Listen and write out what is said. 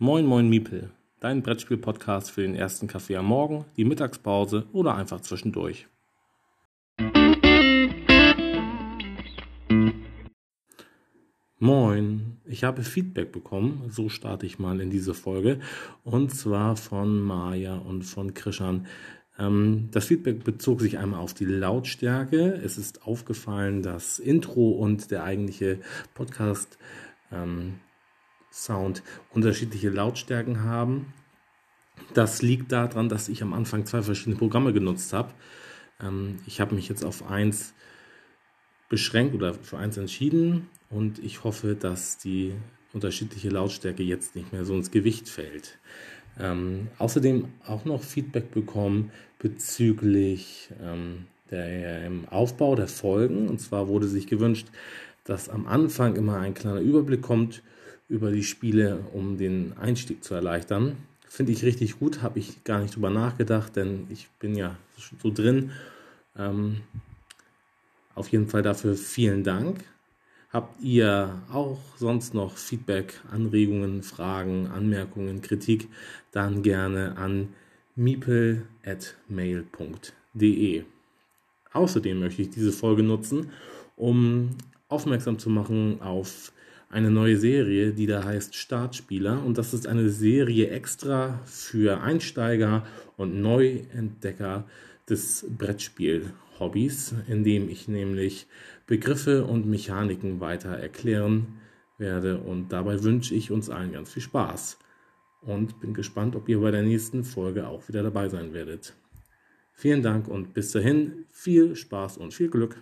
Moin Moin Miepel, dein Brettspiel-Podcast für den ersten Kaffee am Morgen, die Mittagspause oder einfach zwischendurch. Moin, ich habe Feedback bekommen, so starte ich mal in diese Folge, und zwar von Maja und von Krishan. Ähm, das Feedback bezog sich einmal auf die Lautstärke. Es ist aufgefallen, dass Intro und der eigentliche Podcast ähm, Sound unterschiedliche Lautstärken haben. Das liegt daran, dass ich am Anfang zwei verschiedene Programme genutzt habe. Ähm, ich habe mich jetzt auf eins beschränkt oder für eins entschieden und ich hoffe, dass die unterschiedliche Lautstärke jetzt nicht mehr so ins Gewicht fällt. Ähm, außerdem auch noch Feedback bekommen bezüglich ähm, der Aufbau der Folgen. Und zwar wurde sich gewünscht, dass am Anfang immer ein kleiner Überblick kommt über die Spiele, um den Einstieg zu erleichtern. Finde ich richtig gut, habe ich gar nicht drüber nachgedacht, denn ich bin ja so drin. Ähm, auf jeden Fall dafür vielen Dank. Habt ihr auch sonst noch Feedback, Anregungen, Fragen, Anmerkungen, Kritik, dann gerne an miepel.mail.de. Außerdem möchte ich diese Folge nutzen, um aufmerksam zu machen auf eine neue Serie, die da heißt Startspieler. Und das ist eine Serie extra für Einsteiger und Neuentdecker des Brettspiel-Hobbys, in dem ich nämlich Begriffe und Mechaniken weiter erklären werde. Und dabei wünsche ich uns allen ganz viel Spaß. Und bin gespannt, ob ihr bei der nächsten Folge auch wieder dabei sein werdet. Vielen Dank und bis dahin viel Spaß und viel Glück.